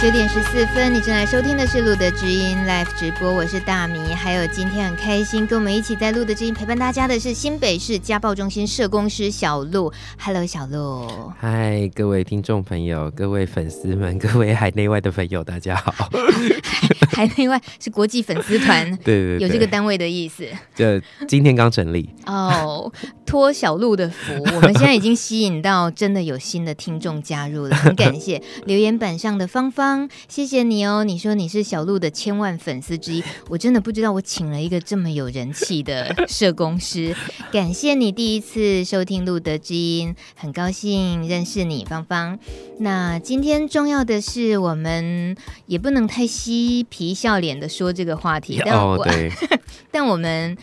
九点十四分，你正在收听的是路德之音 Live 直播，我是大米。还有今天很开心跟我们一起在路德之音陪伴大家的是新北市家暴中心社工师小鹿。Hello，小鹿。嗨，各位听众朋友，各位粉丝们，各位海内外的朋友，大家好。海内外是国际粉丝团，对，对对，有这个单位的意思。就今天刚成立哦，托小鹿的福，我们现在已经吸引到真的有新的听众加入了，很感谢 留言板上的芳芳。谢谢你哦！你说你是小鹿的千万粉丝之一，我真的不知道我请了一个这么有人气的社工师。感谢你第一次收听路德之音，很高兴认识你，芳芳。那今天重要的是，我们也不能太嬉皮笑脸的说这个话题，但我、哦、对 但我们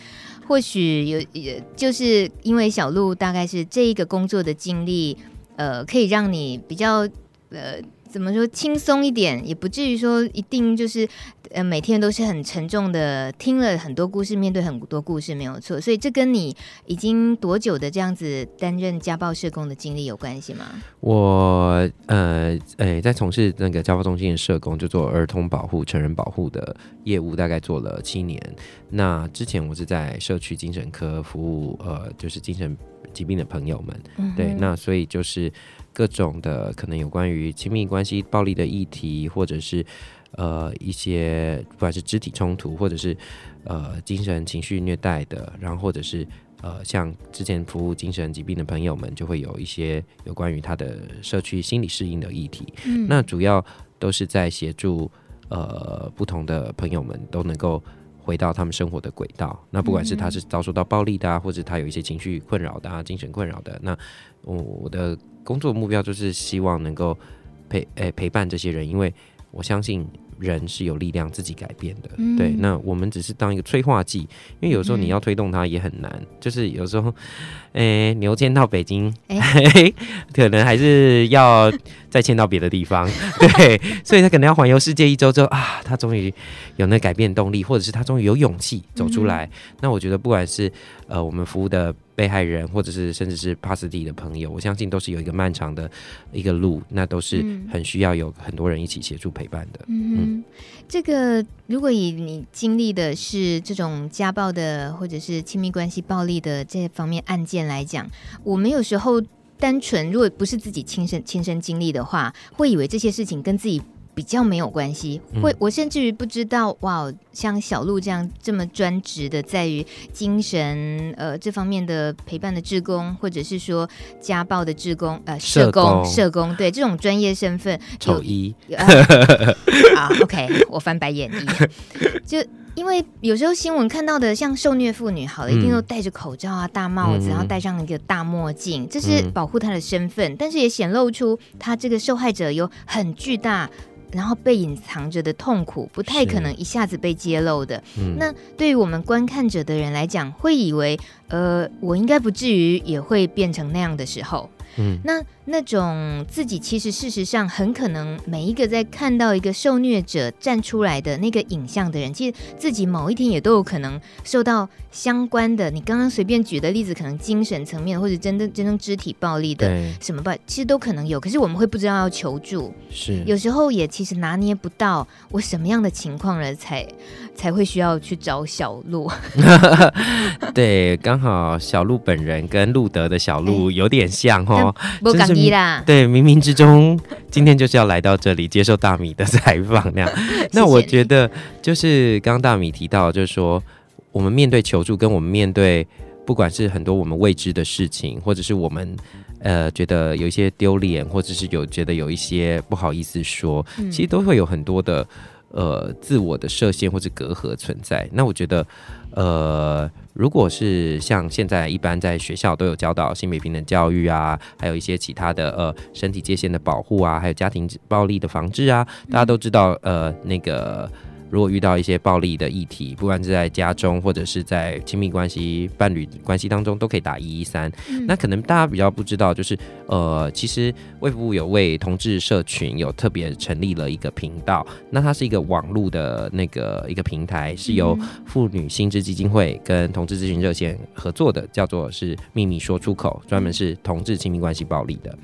或许有，也就是因为小鹿大概是这一个工作的经历，呃，可以让你比较呃。怎么说轻松一点，也不至于说一定就是，呃，每天都是很沉重的，听了很多故事，面对很多故事没有错。所以这跟你已经多久的这样子担任家暴社工的经历有关系吗？我呃，诶，在从事那个家暴中心的社工，就做儿童保护、成人保护的业务，大概做了七年。那之前我是在社区精神科服务，呃，就是精神疾病的朋友们。嗯、对，那所以就是。各种的可能有关于亲密关系暴力的议题，或者是呃一些不管是肢体冲突，或者是呃精神情绪虐待的，然后或者是呃像之前服务精神疾病的朋友们，就会有一些有关于他的社区心理适应的议题。嗯，那主要都是在协助呃不同的朋友们都能够回到他们生活的轨道。那不管是他是遭受到暴力的啊，或者他有一些情绪困扰的啊，精神困扰的，那我我的。工作目标就是希望能够陪诶、欸、陪伴这些人，因为我相信人是有力量自己改变的。嗯、对，那我们只是当一个催化剂，因为有时候你要推动它也很难。嗯、就是有时候，诶、欸、牛迁到北京，欸、可能还是要再迁到别的地方。对，所以他可能要环游世界一周之后啊，他终于有那改变动力，或者是他终于有勇气走出来。嗯、那我觉得，不管是呃我们服务的。被害人，或者是甚至是帕斯蒂的朋友，我相信都是有一个漫长的一个路，那都是很需要有很多人一起协助陪伴的。嗯，嗯，这个如果以你经历的是这种家暴的，或者是亲密关系暴力的这方面案件来讲，我们有时候单纯如果不是自己亲身亲身经历的话，会以为这些事情跟自己。比较没有关系，会我甚至于不知道，哇，像小鹿这样这么专职的，在于精神呃这方面的陪伴的志工，或者是说家暴的志工呃社工社工，对这种专业身份，丑一啊，OK，我翻白眼一，就因为有时候新闻看到的像受虐妇女，好了，一定都戴着口罩啊，大帽子，然后戴上一个大墨镜，这是保护她的身份，但是也显露出她这个受害者有很巨大。然后被隐藏着的痛苦，不太可能一下子被揭露的。嗯、那对于我们观看者的人来讲，会以为，呃，我应该不至于也会变成那样的时候。嗯，那那种自己其实事实上很可能每一个在看到一个受虐者站出来的那个影像的人，其实自己某一天也都有可能受到相关的。你刚刚随便举的例子，可能精神层面或者真的真正肢体暴力的什么吧，其实都可能有。可是我们会不知道要求助，是有时候也其实拿捏不到我什么样的情况了才才会需要去找小鹿。对，刚好小鹿本人跟路德的小鹿有点像哦。不敢对，冥冥之中，今天就是要来到这里接受大米的采访 那样。那我觉得，就是刚刚大米提到，就是说，我们面对求助，跟我们面对不管是很多我们未知的事情，或者是我们呃觉得有一些丢脸，或者是有觉得有一些不好意思说，其实都会有很多的呃自我的设限或者隔阂存在。那我觉得。呃，如果是像现在一般在学校都有教导性别平等教育啊，还有一些其他的呃身体界限的保护啊，还有家庭暴力的防治啊，大家都知道呃那个。如果遇到一些暴力的议题，不管是在家中或者是在亲密关系、伴侣关系当中，都可以打一一三。那可能大家比较不知道，就是呃，其实卫福部有为同志社群有特别成立了一个频道，那它是一个网络的那个一个平台，是由妇女心智基金会跟同志咨询热线合作的，叫做是秘密说出口，专门是同志亲密关系暴力的。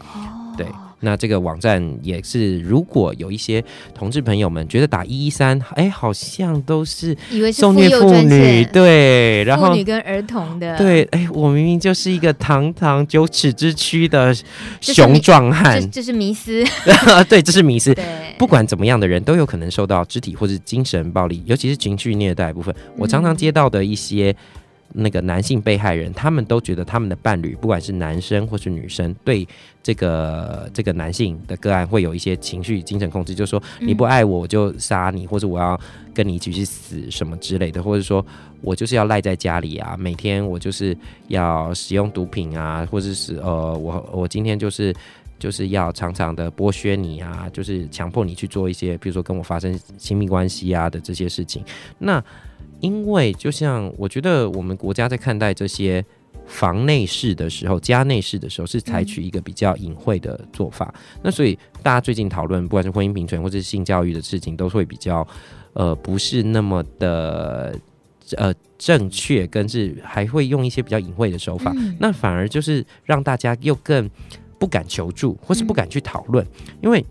对。那这个网站也是，如果有一些同志朋友们觉得打一一三，哎，好像都是受虐妇女，对，然后妇女跟儿童的，对，哎，我明明就是一个堂堂九尺之躯的雄壮汉，这，这是迷思，对，这是迷思，不管怎么样的人都有可能受到肢体或是精神暴力，尤其是情绪虐待部分，我常常接到的一些。那个男性被害人，他们都觉得他们的伴侣，不管是男生或是女生，对这个这个男性的个案会有一些情绪、精神控制，就是说你不爱我，我就杀你，或者我要跟你一起去死什么之类的，或者说我就是要赖在家里啊，每天我就是要使用毒品啊，或者是呃，我我今天就是就是要常常的剥削你啊，就是强迫你去做一些，比如说跟我发生亲密关系啊的这些事情，那。因为就像我觉得我们国家在看待这些房内事的时候，家内事的时候，是采取一个比较隐晦的做法。嗯、那所以大家最近讨论，不管是婚姻平权或者是性教育的事情，都会比较呃不是那么的呃正确，跟是还会用一些比较隐晦的手法。嗯、那反而就是让大家又更不敢求助，或是不敢去讨论，嗯、因为。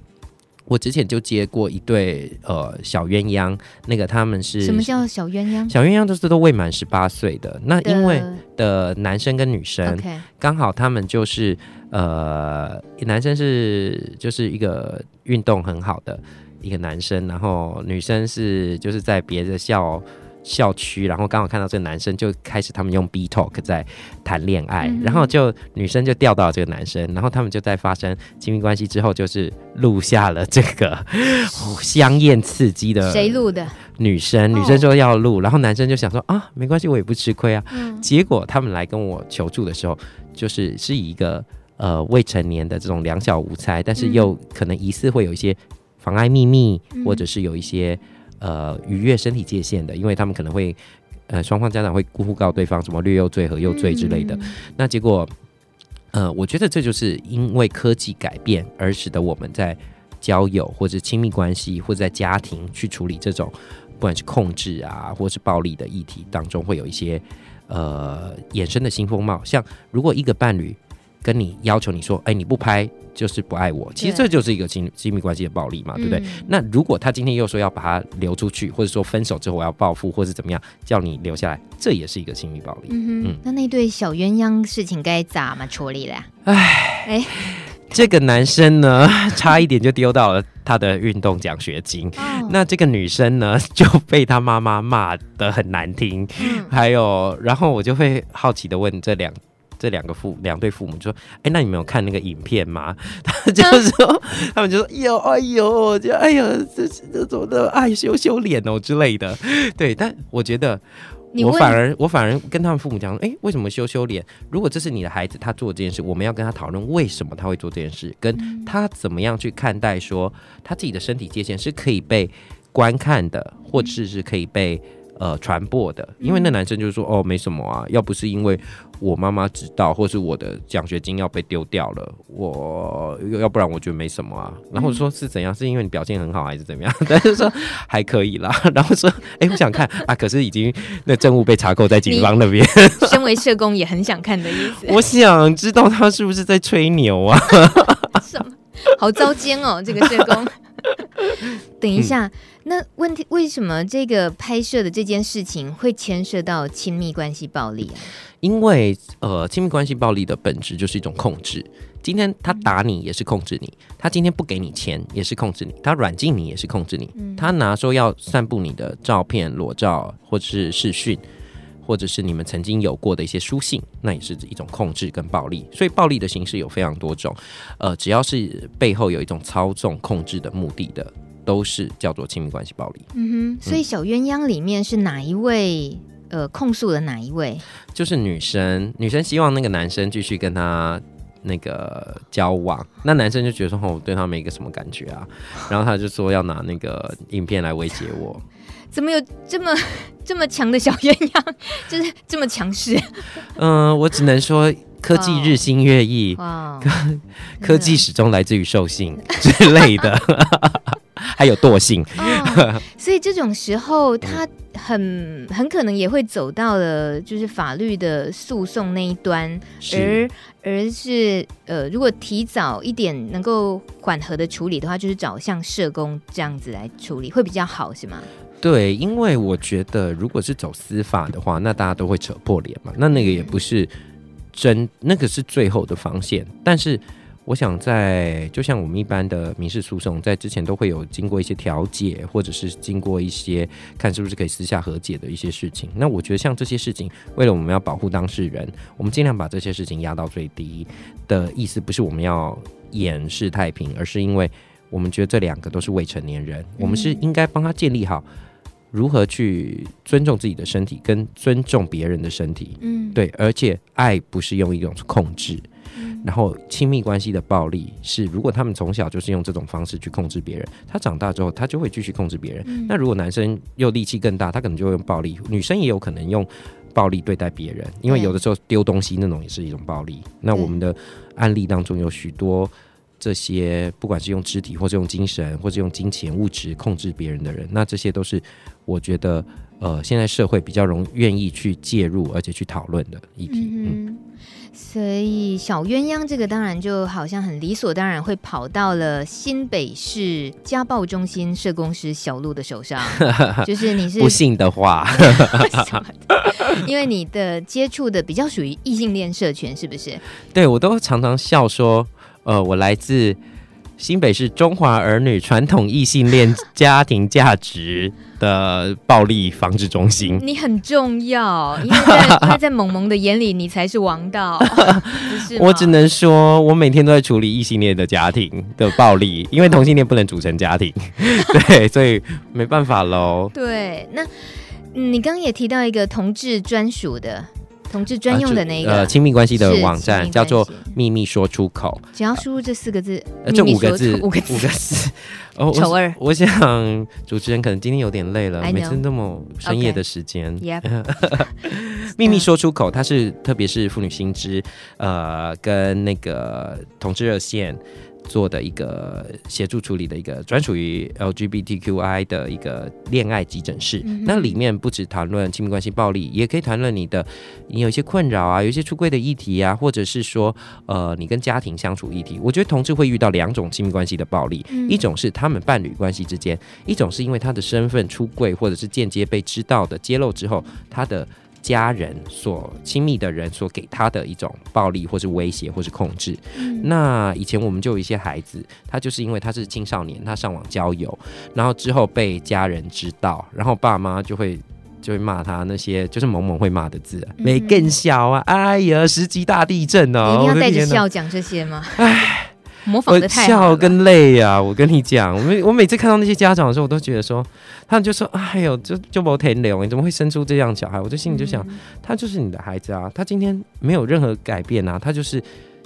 我之前就接过一对呃小鸳鸯，那个他们是什么叫小鸳鸯？小鸳鸯都是都未满十八岁的，那因为的男生跟女生刚好他们就是呃男生是就是一个运动很好的一个男生，然后女生是就是在别的校。校区，然后刚好看到这个男生，就开始他们用 B Talk 在谈恋爱，嗯、然后就女生就钓到了这个男生，然后他们就在发生亲密关系之后，就是录下了这个香艳刺激的。谁录的？女生，女生说要录，哦、然后男生就想说啊，没关系，我也不吃亏啊。嗯、结果他们来跟我求助的时候，就是是以一个呃未成年的这种两小无猜，但是又可能疑似会有一些妨碍秘密，嗯、或者是有一些。呃，逾越身体界限的，因为他们可能会，呃，双方家长会互告对方什么虐幼罪和幼罪之类的。嗯、那结果，呃，我觉得这就是因为科技改变而使得我们在交友或者亲密关系或者在家庭去处理这种不管是控制啊或是暴力的议题当中，会有一些呃衍生的新风貌。像如果一个伴侣跟你要求你说，哎，你不拍。就是不爱我，其实这就是一个亲亲密关系的暴力嘛，对不对？嗯、那如果他今天又说要把他留出去，或者说分手之后我要报复，或是怎么样，叫你留下来，这也是一个亲密暴力。嗯哼，嗯，那那对小鸳鸯事情该咋么处理了？哎这个男生呢，差一点就丢到了他的运动奖学金。哦、那这个女生呢，就被他妈妈骂的很难听。嗯、还有，然后我就会好奇的问这两。这两个父两对父母就说：“哎，那你们有看那个影片吗？” 他就说：“啊、他们就说，哟，哎呦，就哎呦，这这怎么的，哎，羞羞脸哦之类的。”对，但我觉得我反而我反而跟他们父母讲：“哎，为什么羞羞脸？如果这是你的孩子，他做这件事，我们要跟他讨论为什么他会做这件事，跟他怎么样去看待说他自己的身体界限是可以被观看的，或者是可以被。”呃，传播的，因为那男生就是说，哦，没什么啊，要不是因为我妈妈知道，或是我的奖学金要被丢掉了，我要不然我觉得没什么啊。然后说是怎样，是因为你表现很好，还是怎么样？但是说还可以啦。然后说，哎，我想看啊，可是已经那证物被查扣在警方那边。身为社工也很想看的意思。我想知道他是不是在吹牛啊？什么？好糟奸哦，这个社工。等一下，嗯、那问题为什么这个拍摄的这件事情会牵涉到亲密关系暴力啊？因为呃，亲密关系暴力的本质就是一种控制。今天他打你也是控制你，他今天不给你钱也是控制你，他软禁你也是控制你，嗯、他拿说要散布你的照片、裸照或者是视讯，或者是你们曾经有过的一些书信，那也是一种控制跟暴力。所以暴力的形式有非常多种，呃，只要是背后有一种操纵控制的目的的。都是叫做亲密关系暴力。嗯哼，所以小鸳鸯里面是哪一位？呃，控诉的哪一位？就是女生，女生希望那个男生继续跟她那个交往，那男生就觉得说，哦，我对他没一个什么感觉啊，然后他就说要拿那个影片来威胁我。怎么有这么这么强的小鸳鸯？就是这么强势？嗯、呃，我只能说。科技日新月异，哦、科科技始终来自于兽性之类的，还有惰性、哦。所以这种时候，他很很可能也会走到了就是法律的诉讼那一端，而而是呃，如果提早一点能够缓和的处理的话，就是找像社工这样子来处理会比较好，是吗？对，因为我觉得如果是走司法的话，那大家都会扯破脸嘛，那那个也不是真，那个是最后的防线，但是。我想在，就像我们一般的民事诉讼，在之前都会有经过一些调解，或者是经过一些看是不是可以私下和解的一些事情。那我觉得像这些事情，为了我们要保护当事人，我们尽量把这些事情压到最低的意思，不是我们要掩饰太平，而是因为我们觉得这两个都是未成年人，我们是应该帮他建立好如何去尊重自己的身体，跟尊重别人的身体。嗯，对，而且爱不是用一种控制。然后亲密关系的暴力是，如果他们从小就是用这种方式去控制别人，他长大之后他就会继续控制别人。嗯、那如果男生又力气更大，他可能就会用暴力；女生也有可能用暴力对待别人，因为有的时候丢东西那种也是一种暴力。那我们的案例当中有许多这些，不管是用肢体，或是用精神，或是用金钱物质控制别人的人，那这些都是我觉得呃，现在社会比较容易愿意去介入而且去讨论的议题。嗯。嗯所以小鸳鸯这个当然就好像很理所当然会跑到了新北市家暴中心社工师小鹿的手上，就是你是不信的话，因为你的接触的比较属于异性恋社群，是不是？对，我都常常笑说，呃，我来自。新北市中华儿女传统异性恋家庭价值的暴力防治中心，你很重要，因为在，因为在萌萌的眼里，你才是王道。是我只能说，我每天都在处理异性恋的家庭的暴力，因为同性恋不能组成家庭，对，所以没办法喽。对，那你刚刚也提到一个同志专属的。同志专用的那个呃亲密关系的网站叫做“秘密说出口”，只要输入这四个字，呃，这五个字，五个字，五个字。哦，丑二。我想主持人可能今天有点累了，每次那么深夜的时间。秘密说出口，它是特别是妇女新知，呃，跟那个同志热线。做的一个协助处理的一个专属于 LGBTQI 的一个恋爱急诊室，嗯、那里面不只谈论亲密关系暴力，也可以谈论你的你有一些困扰啊，有一些出柜的议题啊，或者是说呃你跟家庭相处议题。我觉得同志会遇到两种亲密关系的暴力，嗯、一种是他们伴侣关系之间，一种是因为他的身份出柜或者是间接被知道的揭露之后，他的。家人所亲密的人所给他的一种暴力，或是威胁，或是控制。嗯、那以前我们就有一些孩子，他就是因为他是青少年，他上网交友，然后之后被家人知道，然后爸妈就会就会骂他那些就是萌萌会骂的字，没更小啊，哎呀，十级大地震哦，你一定要带着笑讲这些吗？哎。模仿的太笑跟泪呀！我跟你讲，我每我每次看到那些家长的时候，我都觉得说，他们就说：“哎呦，就就没天流，你怎么会生出这样小孩？”我就心里就想，嗯、他就是你的孩子啊，他今天没有任何改变啊，他就是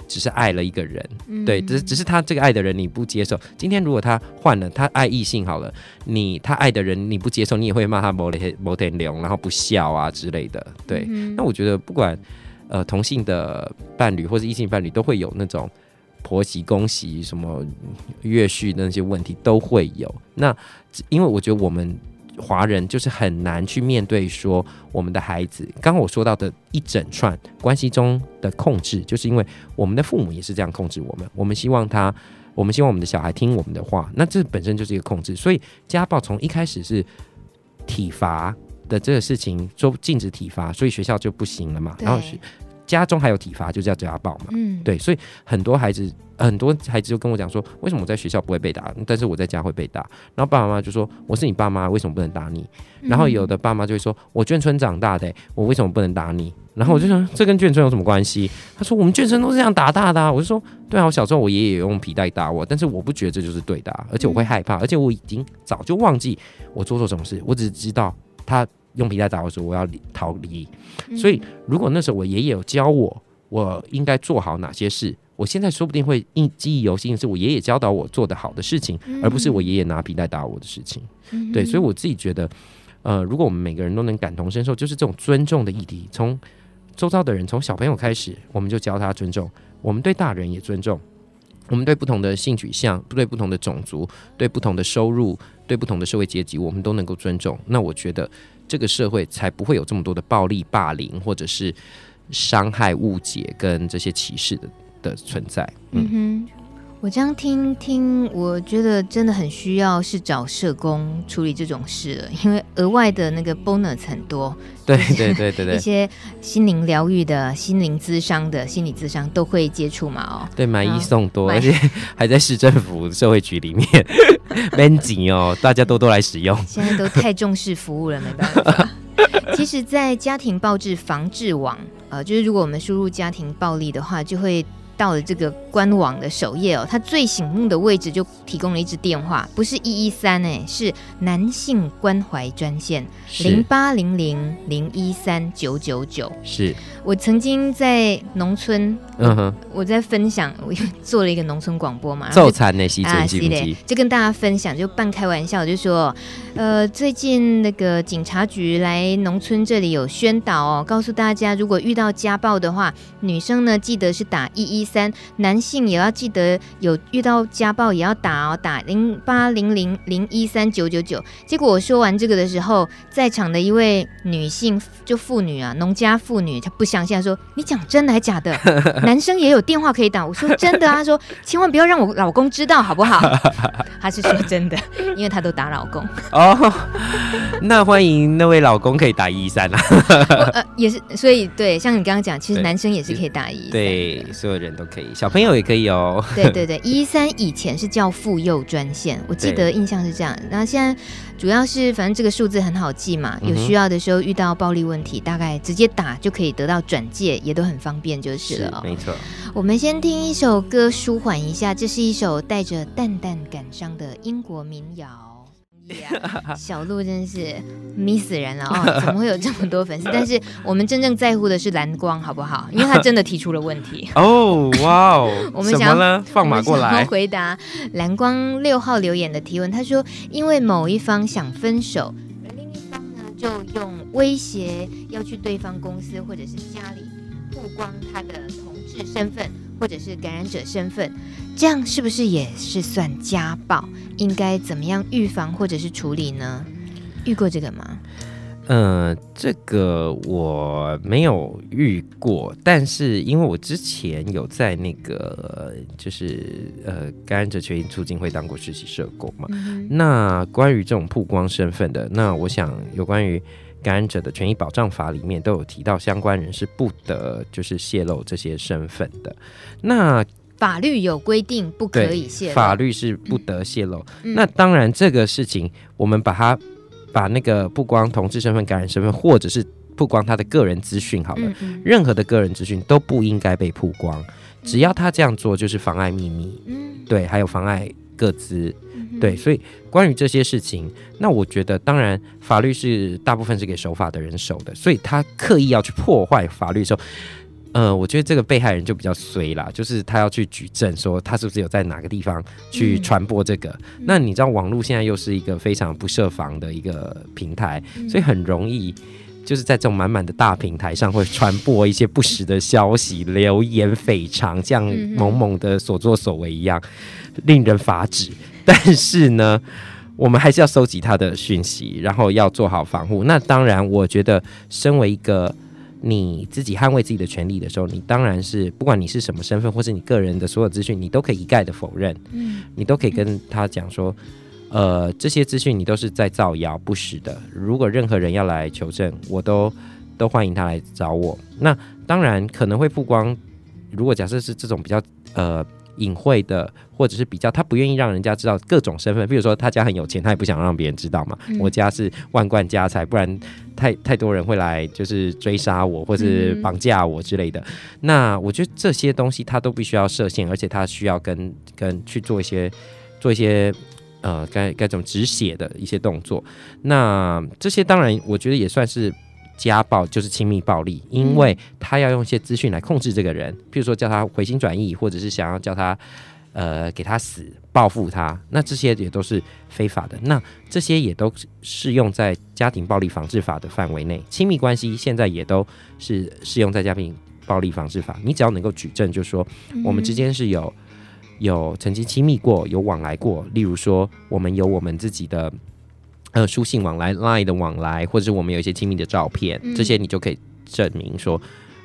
只是爱了一个人，嗯、对，只是只是他这个爱的人你不接受。今天如果他换了，他爱异性好了，你他爱的人你不接受，你也会骂他没天没天流，然后不孝啊之类的。对，嗯、那我觉得不管呃同性的伴侣或是异性伴侣，都会有那种。婆媳、公媳、什么岳婿那些问题都会有。那因为我觉得我们华人就是很难去面对说我们的孩子。刚刚我说到的一整串关系中的控制，就是因为我们的父母也是这样控制我们。我们希望他，我们希望我们的小孩听我们的话。那这本身就是一个控制。所以家暴从一开始是体罚的这个事情，说禁止体罚，所以学校就不行了嘛。然后是。家中还有体罚，就叫家暴嘛。嗯，对，所以很多孩子，很多孩子就跟我讲说，为什么我在学校不会被打，但是我在家会被打？然后爸爸妈妈就说，我是你爸妈，为什么不能打你？然后有的爸妈就会说，我眷村长大的，我为什么不能打你？然后我就想，这跟眷村有什么关系？他说，我们眷村都是这样打大的啊。我就说，对啊，我小时候我爷爷用皮带打我，但是我不觉得这就是对的，而且我会害怕，而且我已经早就忘记我做错什么事，我只知道他。用皮带打我说，我要逃离。所以，如果那时候我爷爷有教我，我应该做好哪些事，我现在说不定会印记忆犹新，是我爷爷教导我做的好的事情，而不是我爷爷拿皮带打我的事情。对，所以我自己觉得，呃，如果我们每个人都能感同身受，就是这种尊重的议题，从周遭的人，从小朋友开始，我们就教他尊重，我们对大人也尊重，我们对不同的性取向，对不同的种族，对不同的收入，对不同的社会阶级，我们都能够尊重。那我觉得。这个社会才不会有这么多的暴力、霸凌，或者是伤害、误解跟这些歧视的的存在。嗯，哼。我这样听听，我觉得真的很需要是找社工处理这种事了，因为额外的那个 bonus 很多。对对对对对，一些心灵疗愈的、心灵咨商的、心理咨商都会接触嘛哦。对，买一送多，而且还在市政府社会局里面，蛮紧哦，大家多多来使用。现在都太重视服务了，没办法。其实，在家庭暴力防治网，呃，就是如果我们输入家庭暴力的话，就会。到了这个官网的首页哦，它最醒目的位置就提供了一支电话，不是一一三哎，是男性关怀专线零八零零零一三九九九。是我曾经在农村，嗯哼，我在分享，我做了一个农村广播嘛，揍惨那些啊，是的，就跟大家分享，就半开玩笑，就说，呃，最近那个警察局来农村这里有宣导哦，告诉大家，如果遇到家暴的话，女生呢记得是打一一。三男性也要记得有遇到家暴也要打哦，打零八零零零一三九九九。结果我说完这个的时候，在场的一位女性就妇女啊，农家妇女，她不相信，她说：“你讲真的还假的？男生也有电话可以打？”我说：“真的啊。”他说：“千万不要让我老公知道，好不好？” 他是说真的，因为他都打老公。哦，那欢迎那位老公可以打一一三啊。呃，也是，所以对，像你刚刚讲，其实男生也是可以打一对，所有人。都可以，小朋友也可以哦。对对对，一一三以前是叫妇幼专线，我记得印象是这样。那现在主要是，反正这个数字很好记嘛，有需要的时候遇到暴力问题，大概直接打就可以得到转介，也都很方便就是了。没错。我们先听一首歌舒缓一下，这是一首带着淡淡感伤的英国民谣。Yeah, 小鹿真是迷死人了哦！怎么会有这么多粉丝？但是我们真正在乎的是蓝光，好不好？因为他真的提出了问题。哦，哇哦！我们想要呢？放马过来回答蓝光六号留言的提问。他说：“因为某一方想分手，而另一方呢，就用威胁要去对方公司或者是家里曝光他的同志身份。”或者是感染者身份，这样是不是也是算家暴？应该怎么样预防或者是处理呢？遇过这个吗？呃，这个我没有遇过，但是因为我之前有在那个就是呃感染者权益促进会当过实习社工嘛，嗯、那关于这种曝光身份的，那我想有关于。感染者的权益保障法里面都有提到，相关人是不得就是泄露这些身份的。那法律有规定不可以泄露，法律是不得泄露。嗯、那当然，这个事情我们把它把那个不光同志身份、感染身份，或者是不光他的个人资讯，好了，嗯嗯任何的个人资讯都不应该被曝光。只要他这样做，就是妨碍秘密。嗯，对，还有妨碍个资。对，所以关于这些事情，那我觉得，当然法律是大部分是给守法的人守的，所以他刻意要去破坏法律的时候，呃，我觉得这个被害人就比较衰啦，就是他要去举证说他是不是有在哪个地方去传播这个。嗯、那你知道网络现在又是一个非常不设防的一个平台，所以很容易就是在这种满满的大平台上会传播一些不实的消息、流言蜚讌，像某某的所作所为一样，令人发指。但是呢，我们还是要收集他的讯息，然后要做好防护。那当然，我觉得身为一个你自己捍卫自己的权利的时候，你当然是不管你是什么身份，或是你个人的所有资讯，你都可以一概的否认。嗯，你都可以跟他讲说，呃，这些资讯你都是在造谣不实的。如果任何人要来求证，我都都欢迎他来找我。那当然可能会曝光，如果假设是这种比较呃。隐晦的，或者是比较，他不愿意让人家知道各种身份。比如说，他家很有钱，他也不想让别人知道嘛。嗯、我家是万贯家财，不然太太多人会来就是追杀我，或是绑架我之类的。嗯、那我觉得这些东西他都必须要设限，而且他需要跟跟去做一些做一些呃该该怎么止血的一些动作。那这些当然，我觉得也算是。家暴就是亲密暴力，因为他要用一些资讯来控制这个人，譬如说叫他回心转意，或者是想要叫他呃给他死报复他，那这些也都是非法的。那这些也都适用在家庭暴力防治法的范围内，亲密关系现在也都是适用在家庭暴力防治法。你只要能够举证，就是说我们之间是有有曾经亲密过，有往来过，例如说我们有我们自己的。呃，书信往来、Line 的往来，或者是我们有一些亲密的照片，嗯、这些你就可以证明说，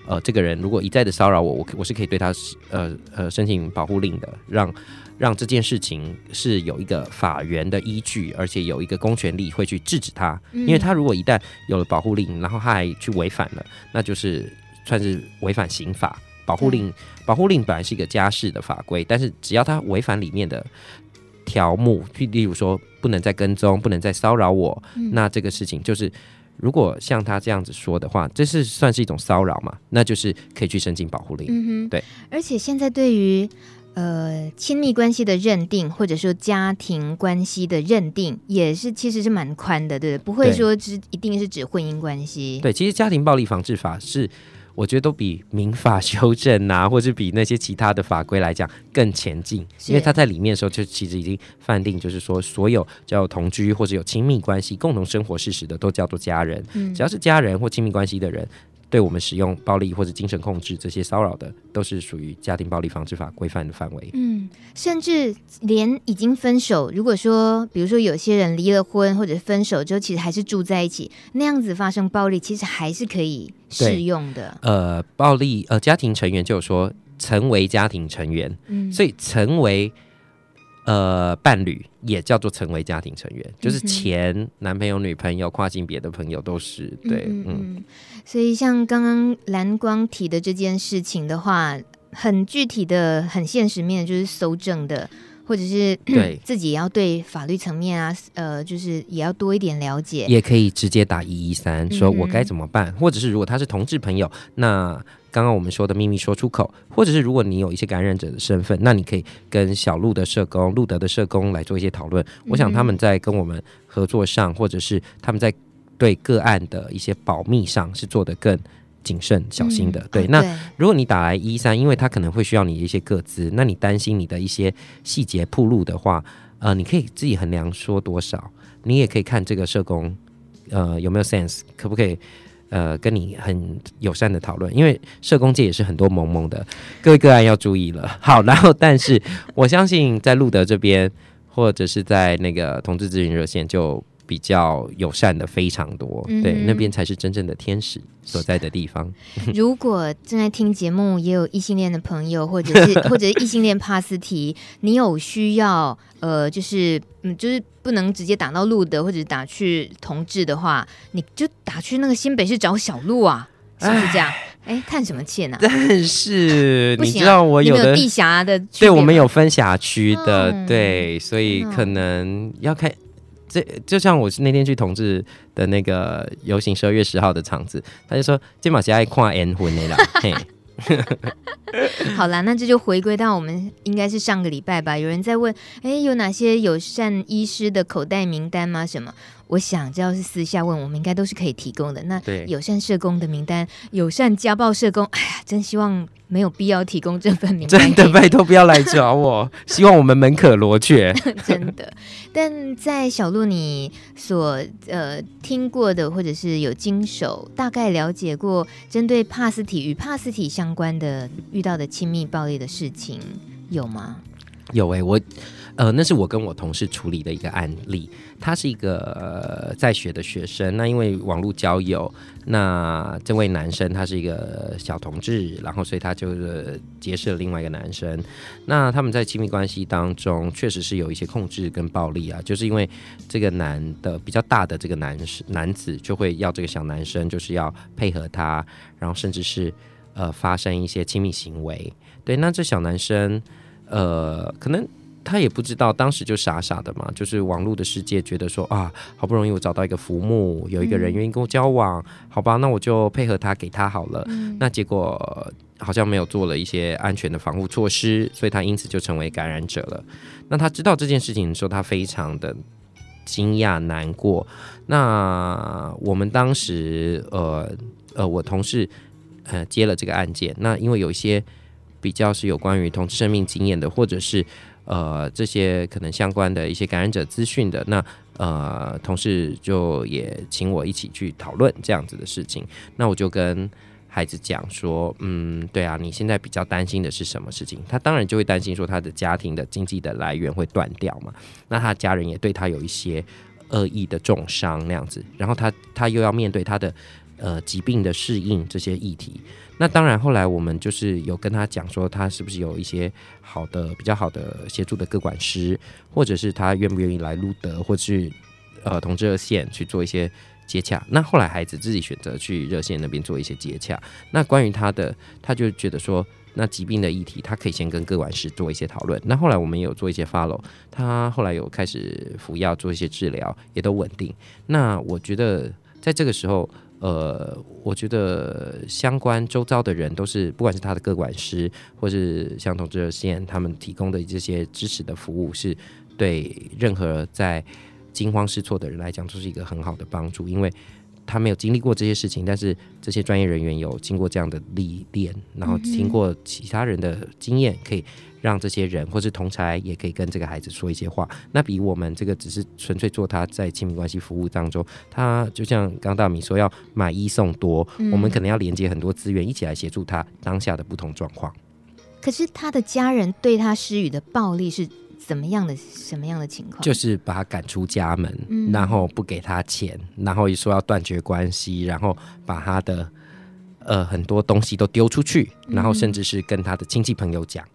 呃，这个人如果一再的骚扰我，我我是可以对他呃呃申请保护令的，让让这件事情是有一个法源的依据，而且有一个公权力会去制止他，因为他如果一旦有了保护令，然后他还去违反了，那就是算是违反刑法。保护令保护令本来是一个家事的法规，但是只要他违反里面的条目，例如说不能再跟踪，不能再骚扰我，那这个事情就是。如果像他这样子说的话，这是算是一种骚扰嘛？那就是可以去申请保护令。嗯哼，对。而且现在对于呃亲密关系的认定，或者说家庭关系的认定，也是其实是蛮宽的，对不对？不会说只一定是指婚姻关系。对，其实家庭暴力防治法是。我觉得都比民法修正啊，或是比那些其他的法规来讲更前进，因为他在里面的时候就其实已经判定，就是说所有叫同居或者有亲密关系、共同生活事实的都叫做家人，只要是家人或亲密关系的人。对我们使用暴力或者精神控制这些骚扰的，都是属于家庭暴力防治法规范的范围。嗯，甚至连已经分手，如果说，比如说有些人离了婚或者分手之后，其实还是住在一起，那样子发生暴力，其实还是可以适用的。呃，暴力呃，家庭成员就有说成为家庭成员，嗯，所以成为。呃，伴侣也叫做成为家庭成员，就是前男朋友、女朋友、跨性别的朋友都是对，嗯，嗯。所以像刚刚蓝光提的这件事情的话，很具体的、很现实面，就是搜证的，或者是对 自己也要对法律层面啊，呃，就是也要多一点了解。也可以直接打一一三，说我该怎么办，嗯，或者是如果他是同志朋友，那。刚刚我们说的秘密说出口，或者是如果你有一些感染者的身份，那你可以跟小路的社工、路德的社工来做一些讨论。我想他们在跟我们合作上，或者是他们在对个案的一些保密上，是做得更谨慎小心的。对，那如果你打来一三，因为他可能会需要你的一些个资，那你担心你的一些细节铺路的话，呃，你可以自己衡量说多少，你也可以看这个社工，呃，有没有 sense，可不可以？呃，跟你很友善的讨论，因为社工界也是很多萌萌的，各位个案要注意了。好，然后但是我相信在路德这边，或者是在那个同志咨询热线，就比较友善的非常多，嗯、对，那边才是真正的天使所在的地方。如果正在听节目也有异性恋的朋友，或者是 或者是异性恋帕斯提，你有需要呃，就是嗯，就是不能直接打到路德或者打去同志的话，你就打去那个新北市找小路啊，是不是这样？哎，叹什么气呢？但是你知道我有的地狭的，对，我们有分辖区的、嗯，对，所以可能要看。这就像我是那天去同志的那个游行，十二月十号的场子，他就说金马鞋爱跨 N 婚的啦。嘿，好啦，那这就回归到我们应该是上个礼拜吧。有人在问，哎，有哪些友善医师的口袋名单吗？什么？我想，只要是私下问，我们应该都是可以提供的。那友善社工的名单，友善家暴社工，哎呀，真希望没有必要提供这份名单。真的，拜托不要来找我，希望我们门可罗雀。真的，但在小鹿你所呃听过的，或者是有经手，大概了解过，针对帕斯体与帕斯体相关的遇到的亲密暴力的事情有吗？有哎、欸，我。呃，那是我跟我同事处理的一个案例。他是一个、在学的学生，那因为网络交友，那这位男生他是一个小同志，然后所以他就是结识了另外一个男生。那他们在亲密关系当中，确实是有一些控制跟暴力啊，就是因为这个男的比较大的这个男士男子就会要这个小男生就是要配合他，然后甚至是呃发生一些亲密行为。对，那这小男生呃可能。他也不知道，当时就傻傻的嘛，就是网络的世界，觉得说啊，好不容易我找到一个浮木，有一个人愿意跟我交往，嗯，好吧，那我就配合他，给他好了。嗯，那结果好像没有做了一些安全的防护措施，所以他因此就成为感染者了。那他知道这件事情的时候，他非常的惊讶难过。那我们当时呃呃，我同事呃接了这个案件，那因为有一些比较是有关于同志生命经验的，或者是。呃，这些可能相关的一些感染者资讯的，那呃，同事就也请我一起去讨论这样子的事情。那我就跟孩子讲说，嗯，对啊，你现在比较担心的是什么事情？他当然就会担心说他的家庭的经济的来源会断掉嘛。那他家人也对他有一些恶意的重伤那样子，然后他他又要面对他的。呃疾病的适应这些议题。那当然，后来我们就是有跟他讲说，他是不是有一些好的、比较好的协助的个管师，或者是他愿不愿意来露德，或是呃同志热线去做一些接洽。那后来孩子自己选择去热线那边做一些接洽。那关于他的，他就觉得说，那疾病的议题，他可以先跟个管师做一些讨论。那后来我们也有做一些 follow，他后来有开始服药，做一些治疗，也都稳定。那我觉得在这个时候。呃，我觉得相关周遭的人都是，不管是他的个管师，或是像同志热线，他们提供的这些支持的服务，是对任何在惊慌失措的人来讲，都是一个很好的帮助，因为他没有经历过这些事情，但是这些专业人员有经过这样的历练，然后经过其他人的经验，可以。让这些人或是同才也可以跟这个孩子说一些话，那比我们这个只是纯粹做他在亲密关系服务当中，他就像刚大米说要买一送多，嗯、我们可能要连接很多资源一起来协助他当下的不同状况。可是他的家人对他施予的暴力是怎么样的？什么样的情况？就是把他赶出家门，嗯、然后不给他钱，然后一说要断绝关系，然后把他的呃很多东西都丢出去，然后甚至是跟他的亲戚朋友讲。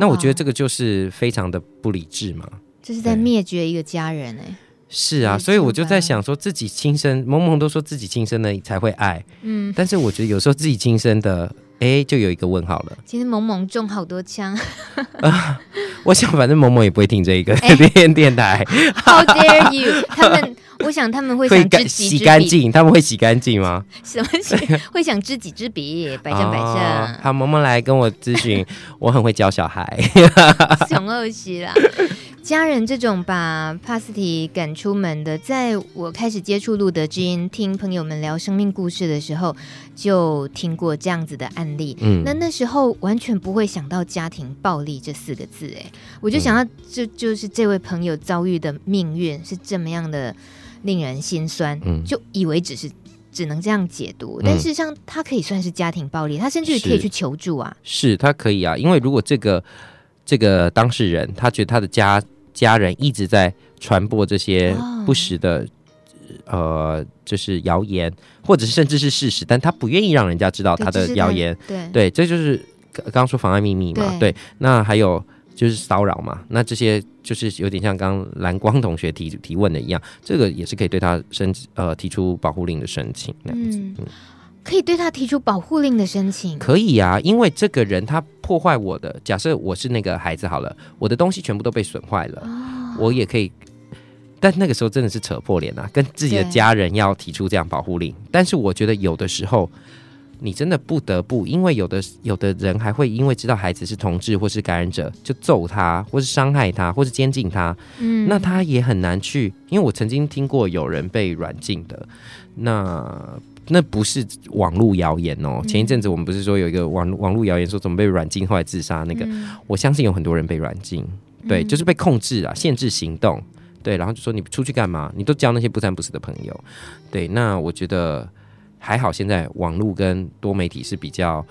那我觉得这个就是非常的不理智嘛，这是在灭绝一个家人哎、欸。是啊，所以我就在想说，自己亲生，萌萌都说自己亲生的才会爱，嗯，但是我觉得有时候自己亲生的，哎，就有一个问号了。其实萌萌中好多枪，啊，我想反正萌萌也不会听这个电电台。How dare you？他们。我想他们会想洗干净，他们会洗干净吗？什么洗？会想知己知彼，百战百胜。哦、好，萌萌来跟我咨询，我很会教小孩。熊二喜啦，家人这种把帕斯提赶出门的，在我开始接触路德之音，听朋友们聊生命故事的时候，就听过这样子的案例。嗯，那那时候完全不会想到家庭暴力这四个字，哎，我就想到这就是这位朋友遭遇的命运是这么样的。令人心酸，嗯，就以为只是只能这样解读，嗯、但事实上，他可以算是家庭暴力，他甚至可以去求助啊。是，是他可以啊，因为如果这个这个当事人他觉得他的家家人一直在传播这些不实的、哦、呃，就是谣言，或者是甚至是事实，但他不愿意让人家知道他的谣言，对。对，这就是刚刚说妨碍秘密嘛，对，对，那还有。就是骚扰嘛，那这些就是有点像刚刚蓝光同学提提问的一样，这个也是可以对他申呃提出保护令的申请那样子，嗯，嗯，可以对他提出保护令的申请，可以啊，因为这个人他破坏我的，假设我是那个孩子好了，我的东西全部都被损坏了，哦，我也可以，但那个时候真的是扯破脸啊，跟自己的家人要提出这样保护令，但是我觉得有的时候。你真的不得不，因为有的有的人还会因为知道孩子是同志或是感染者，就揍他，或是伤害他，或是监禁他。嗯，那他也很难去。因为我曾经听过有人被软禁的，那那不是网络谣言哦。前一阵子我们不是说有一个网网络谣言说怎么被软禁后来自杀那个，嗯，我相信有很多人被软禁，对，就是被控制啊，限制行动，对，然后就说你出去干嘛？你都交那些不三不四的朋友，对，那我觉得。还好，现在网络跟多媒体是比较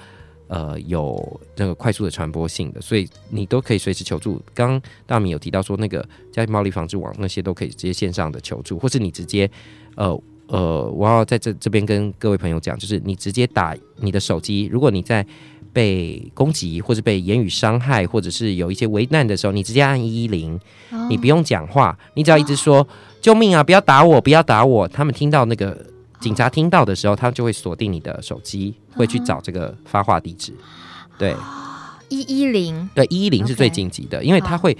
呃有那个快速的传播性的，所以你都可以随时求助。刚刚大米有提到说，那个家庭暴力防治网那些都可以直接线上的求助，或是你直接呃呃，我要在这这边跟各位朋友讲，就是你直接打你的手机，如果你在被攻击或是被言语伤害，或者是有一些危难的时候，你直接按一一零，你不用讲话，你只要一直说、哦、救命啊，不要打我，不要打我，他们听到那个。警察听到的时候，他就会锁定你的手机，会去找这个发话地址。对，一一零，对，一一零是最紧急的，因为他会，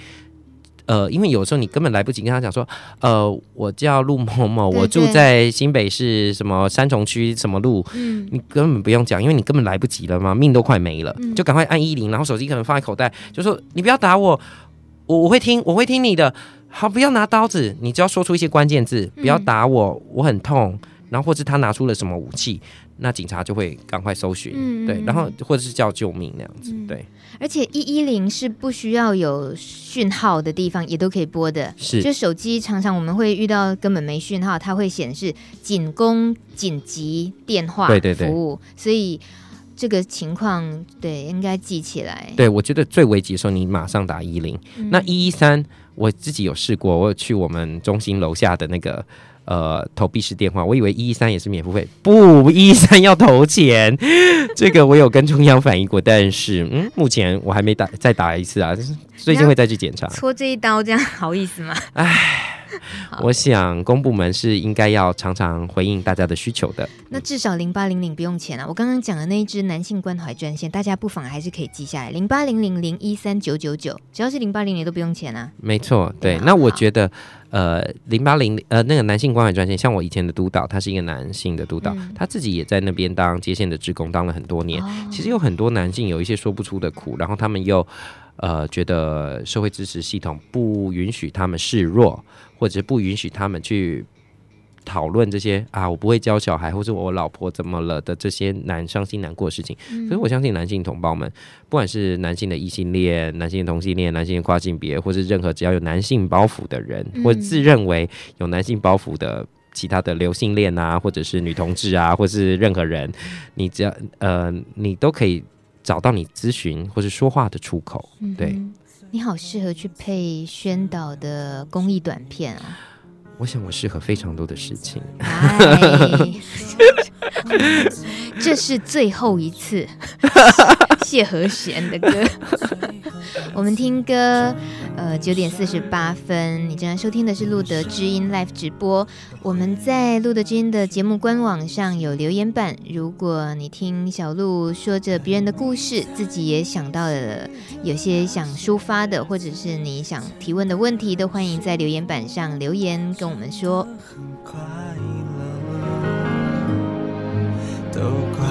呃，因为有时候你根本来不及跟他讲说，呃，我叫陆某某，我住在新北市什么三重区什么路，嗯，你根本不用讲，因为你根本来不及了嘛，命都快没了，就赶快按一一零，然后手机可能放在口袋，就说你不要打我，我我会听，我会听你的，好，不要拿刀子，你只要说出一些关键字，不要打我，我很痛。然后或是他拿出了什么武器，那警察就会赶快搜寻，嗯、对，然后或者是叫救命那样子，嗯、对。而且一一零是不需要有讯号的地方也都可以拨的，是。就手机常常我们会遇到根本没讯号，它会显示仅供紧急电话服务，对对对，所以这个情况对应该记起来。对，我觉得最危急的时候你马上打一一零，那一一三我自己有试过，我有去我们中心楼下的那个。呃投币式电话，我以为一一三也是免付费，不，一一三要投钱。这个我有跟中央反映过，但是嗯，目前我还没打，再打一次啊，最近会再去检查。戳这一刀，这样好意思吗？唉。我想公部门是应该要常常回应大家的需求的。那至少零八零零不用钱啊！我刚刚讲的那一支男性关怀专线，大家不妨还是可以记下来：零八零零零一三九九九，只要是零八零零都不用钱啊。没错，对。那我觉得，呃，零八零呃那个男性关怀专线，像我以前的督导，他是一个男性的督导，嗯、他自己也在那边当接线的职工，当了很多年。哦、其实有很多男性有一些说不出的苦，然后他们又呃觉得社会支持系统不允许他们示弱。或者不允许他们去讨论这些啊，我不会教小孩，或者我老婆怎么了的这些难伤心难过的事情。嗯、所以我相信男性同胞们，不管是男性的异性恋、男性的同性恋、男性的跨性别，或是任何只要有男性包袱的人，嗯、或自认为有男性包袱的其他的流性恋啊，或者是女同志啊，或是任何人，你只要呃，你都可以找到你咨询或是说话的出口。对。嗯你好，适合去配宣导的公益短片啊！我想我适合非常多的事情。这是最后一次，谢和弦的歌。我们听歌，呃，九点四十八分，你正在收听的是路德知音 Live 直播。我们在路德之音的节目官网上有留言板，如果你听小鹿说着别人的故事，自己也想到了有些想抒发的，或者是你想提问的问题，都欢迎在留言板上留言跟我们说。都怪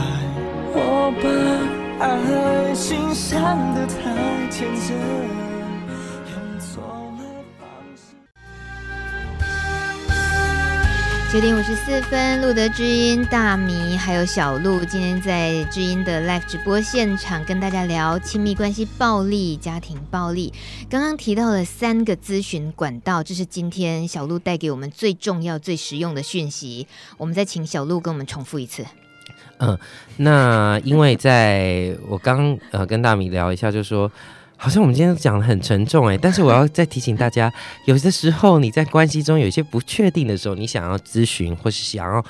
我把爱情想得太天真，用错了方式。九点五十四分，路德知音大米还有小鹿今天在知音的 live 直播现场跟大家聊亲密关系暴力、家庭暴力。刚刚提到了三个咨询管道，这是今天小鹿带给我们最重要、最实用的讯息。我们再请小鹿跟我们重复一次。嗯，那因为在我刚呃跟大米聊一下，就说好像我们今天讲的很沉重哎，但是我要再提醒大家，有的时候你在关系中有一些不确定的时候，你想要咨询或是想要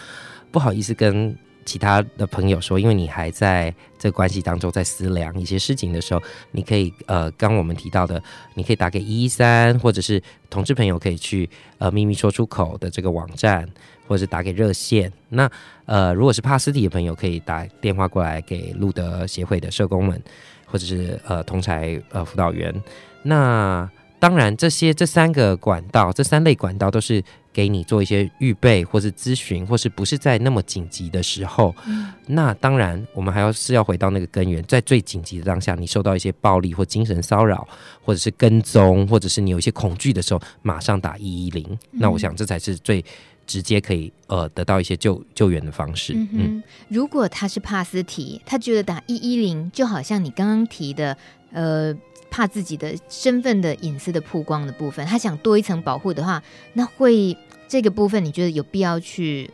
不好意思跟其他的朋友说，因为你还在这关系当中在思量一些事情的时候，你可以呃刚我们提到的，你可以打给一一三，或者是同志朋友可以去呃秘密说出口的这个网站。或者是打给热线，那呃，如果是帕斯提的朋友，可以打电话过来给路德协会的社工们，或者是呃同才呃辅导员。那当然，这些这三个管道，这三类管道都是给你做一些预备，或是咨询，或是不是在那么紧急的时候。嗯、那当然，我们还要是要回到那个根源，在最紧急的当下，你受到一些暴力或精神骚扰，或者是跟踪，或者是你有一些恐惧的时候，马上打一一零。那我想这才是最。直接可以呃得到一些救救援的方式。嗯，嗯，如果他是帕斯提，他觉得打一一零就好像你刚刚提的，呃，怕自己的身份的隐私的曝光的部分，他想多一层保护的话，那会这个部分你觉得有必要去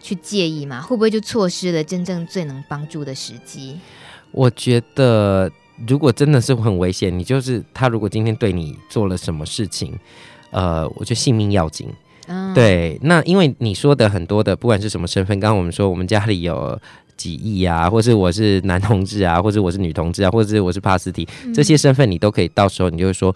去介意吗？会不会就错失了真正最能帮助的时机？我觉得如果真的是很危险，你就是他如果今天对你做了什么事情，呃，我觉得性命要紧。嗯、对，那因为你说的很多的，不管是什么身份，刚刚我们说我们家里有几亿啊，或是我是男同志啊，或者我是女同志啊，或者是我是帕斯提，这些身份你都可以，到时候你就会说，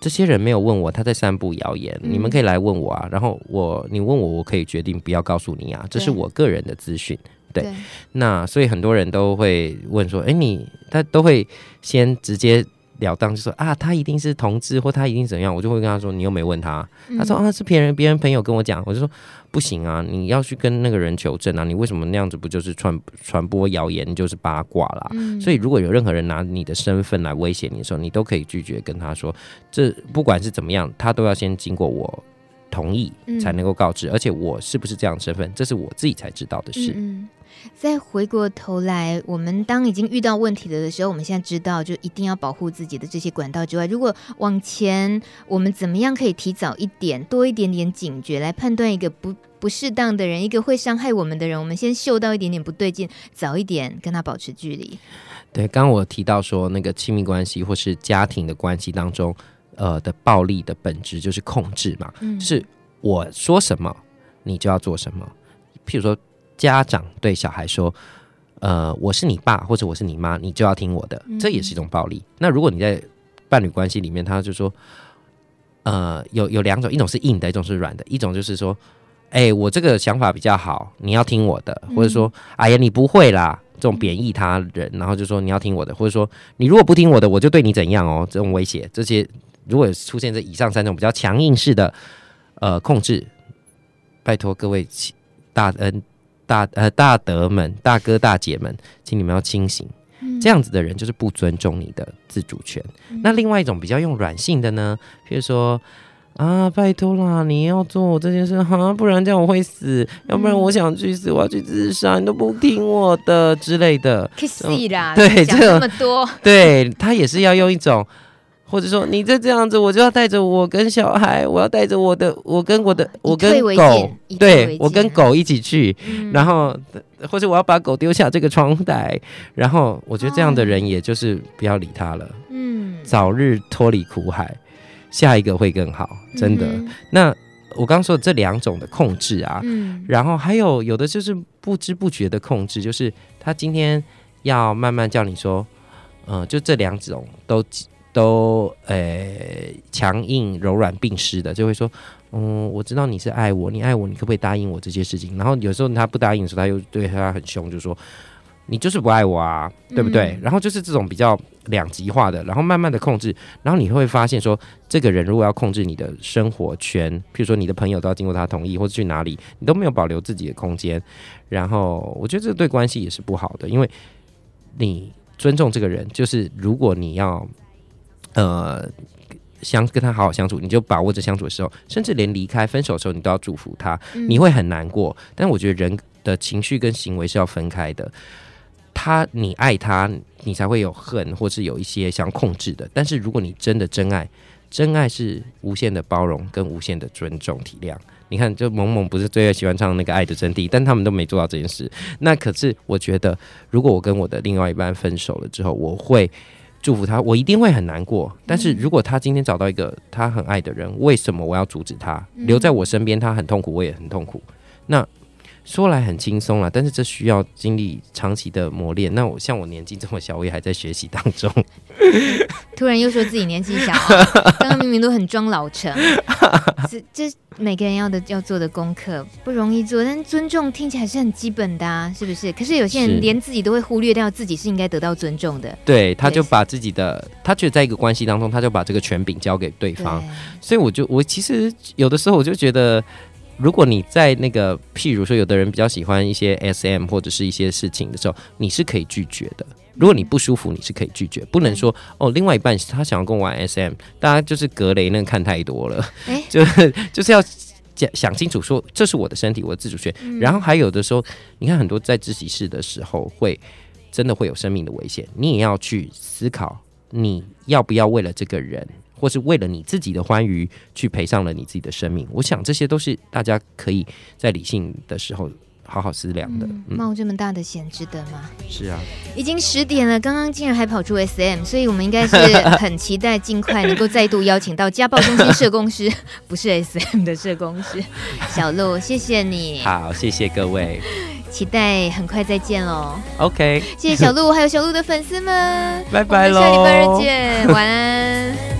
这些人没有问我，他在散布谣言，嗯、你们可以来问我啊，然后我你问我，我可以决定不要告诉你啊，这是我个人的资讯。对，对那所以很多人都会问说，哎，你他都会先直接。了当就说啊，他一定是同志，或他一定怎样，我就会跟他说，你又没问他。他说啊，是别人别人朋友跟我讲，我就说不行啊，你要去跟那个人求证啊，你为什么那样子不就是传传播谣言，就是八卦啦？嗯、所以如果有任何人拿你的身份来威胁你的时候，你都可以拒绝跟他说，这不管是怎么样，他都要先经过我同意才能够告知，嗯、而且我是不是这样的身份，这是我自己才知道的事。嗯再回过头来，我们当已经遇到问题了的时候，我们现在知道，就一定要保护自己的这些管道之外，如果往前，我们怎么样可以提早一点，多一点点警觉，来判断一个不不适当的人，一个会伤害我们的人，我们先嗅到一点点不对劲，早一点跟他保持距离。对，刚刚我提到说，那个亲密关系或是家庭的关系当中，呃的暴力的本质就是控制嘛，嗯，是我说什么。你就要做什么。譬如说，家长对小孩说：“呃，我是你爸，或者我是你妈，你就要听我的。”这也是一种暴力。嗯、那如果你在伴侣关系里面，他就说：“呃，有有两种，一种是硬的，一种是软的。一种就是说，哎、欸，我这个想法比较好，你要听我的，或者说，哎呀，你不会啦。”这种贬义他人，然后就说你要听我的，或者说你如果不听我的，我就对你怎样哦。这种威胁，这些如果出现这以上三种比较强硬式的呃控制，拜托各位大恩大呃大德们、大哥大姐们，请你们要清醒。嗯、这样子的人就是不尊重你的自主权。嗯、那另外一种比较用软性的呢，譬如说。啊，拜托啦！你要做我这件事哈，不然这样我会死。要不然我想去死，我要去自杀，你都不听我的之类的。可惜啦，对，讲这么多，对他也是要用一种，或者说你再这样子，我就要带着我跟小孩，我要带着我的，我跟我的，我跟狗，对我跟狗一起去，嗯、然后或者我要把狗丢下这个窗台，然后我觉得这样的人也就是不要理他了，嗯，早日脱离苦海。下一个会更好，真的。嗯、那我刚刚说的这两种的控制啊，嗯、然后还有有的就是不知不觉的控制，就是他今天要慢慢叫你说，嗯、呃，就这两种都都呃强硬柔软并施的，就会说，嗯，我知道你是爱我，你爱我，你可不可以答应我这些事情？然后有时候他不答应的时候，他又对他很凶，就说。你就是不爱我啊，对不对？嗯、然后就是这种比较两极化的，然后慢慢的控制，然后你会发现说，这个人如果要控制你的生活圈，譬如说你的朋友都要经过他同意，或者去哪里，你都没有保留自己的空间，然后我觉得这对关系也是不好的，因为你尊重这个人，就是如果你要呃相跟他好好相处，你就把握着相处的时候，甚至连离开分手的时候，你都要祝福他，你会很难过，但我觉得人的情绪跟行为是要分开的。他，你爱他，你才会有恨，或是有一些想控制的。但是如果你真的真爱，真爱是无限的包容跟无限的尊重体谅。你看，就萌萌不是最喜欢唱那个《爱的真谛》，但他们都没做到这件事。那可是我觉得，如果我跟我的另外一半分手了之后，我会祝福他，我一定会很难过。但是如果他今天找到一个他很爱的人，为什么我要阻止他留在我身边？他很痛苦，我也很痛苦。那。说来很轻松啦，但是这需要经历长期的磨练。那我像我年纪这么小，我也还在学习当中。突然又说自己年纪小，刚刚明明都很装老成。这这每个人要的要做的功课不容易做，但尊重听起来是很基本的啊，是不是？可是有些人连自己都会忽略掉自己是应该得到尊重的。对，他就把自己的，他觉得在一个关系当中，他就把这个权柄交给对方。对所以我就我其实有的时候我就觉得。如果你在那个，譬如说，有的人比较喜欢一些 SM 或者是一些事情的时候，你是可以拒绝的。如果你不舒服，你是可以拒绝，不能说哦，另外一半他想要跟我玩 SM，大家就是格雷那个看太多了，欸、就是就是要讲想清楚，说这是我的身体，我的自主权。嗯、然后还有的时候，你看很多在自习室的时候，会真的会有生命的危险，你也要去思考，你要不要为了这个人。或是为了你自己的欢愉去赔上了你自己的生命，我想这些都是大家可以在理性的时候好好思量的。冒这么大的险值得吗？是啊，已经十点了，刚刚竟然还跑出 SM，所以我们应该是 很期待尽快能够再度邀请到家暴中心社工师，不是 SM 的社工师 小鹿，谢谢你。好，谢谢各位，期待很快再见喽。OK，谢谢小鹿，还有小鹿的粉丝们，拜拜喽，下礼拜二见，晚安。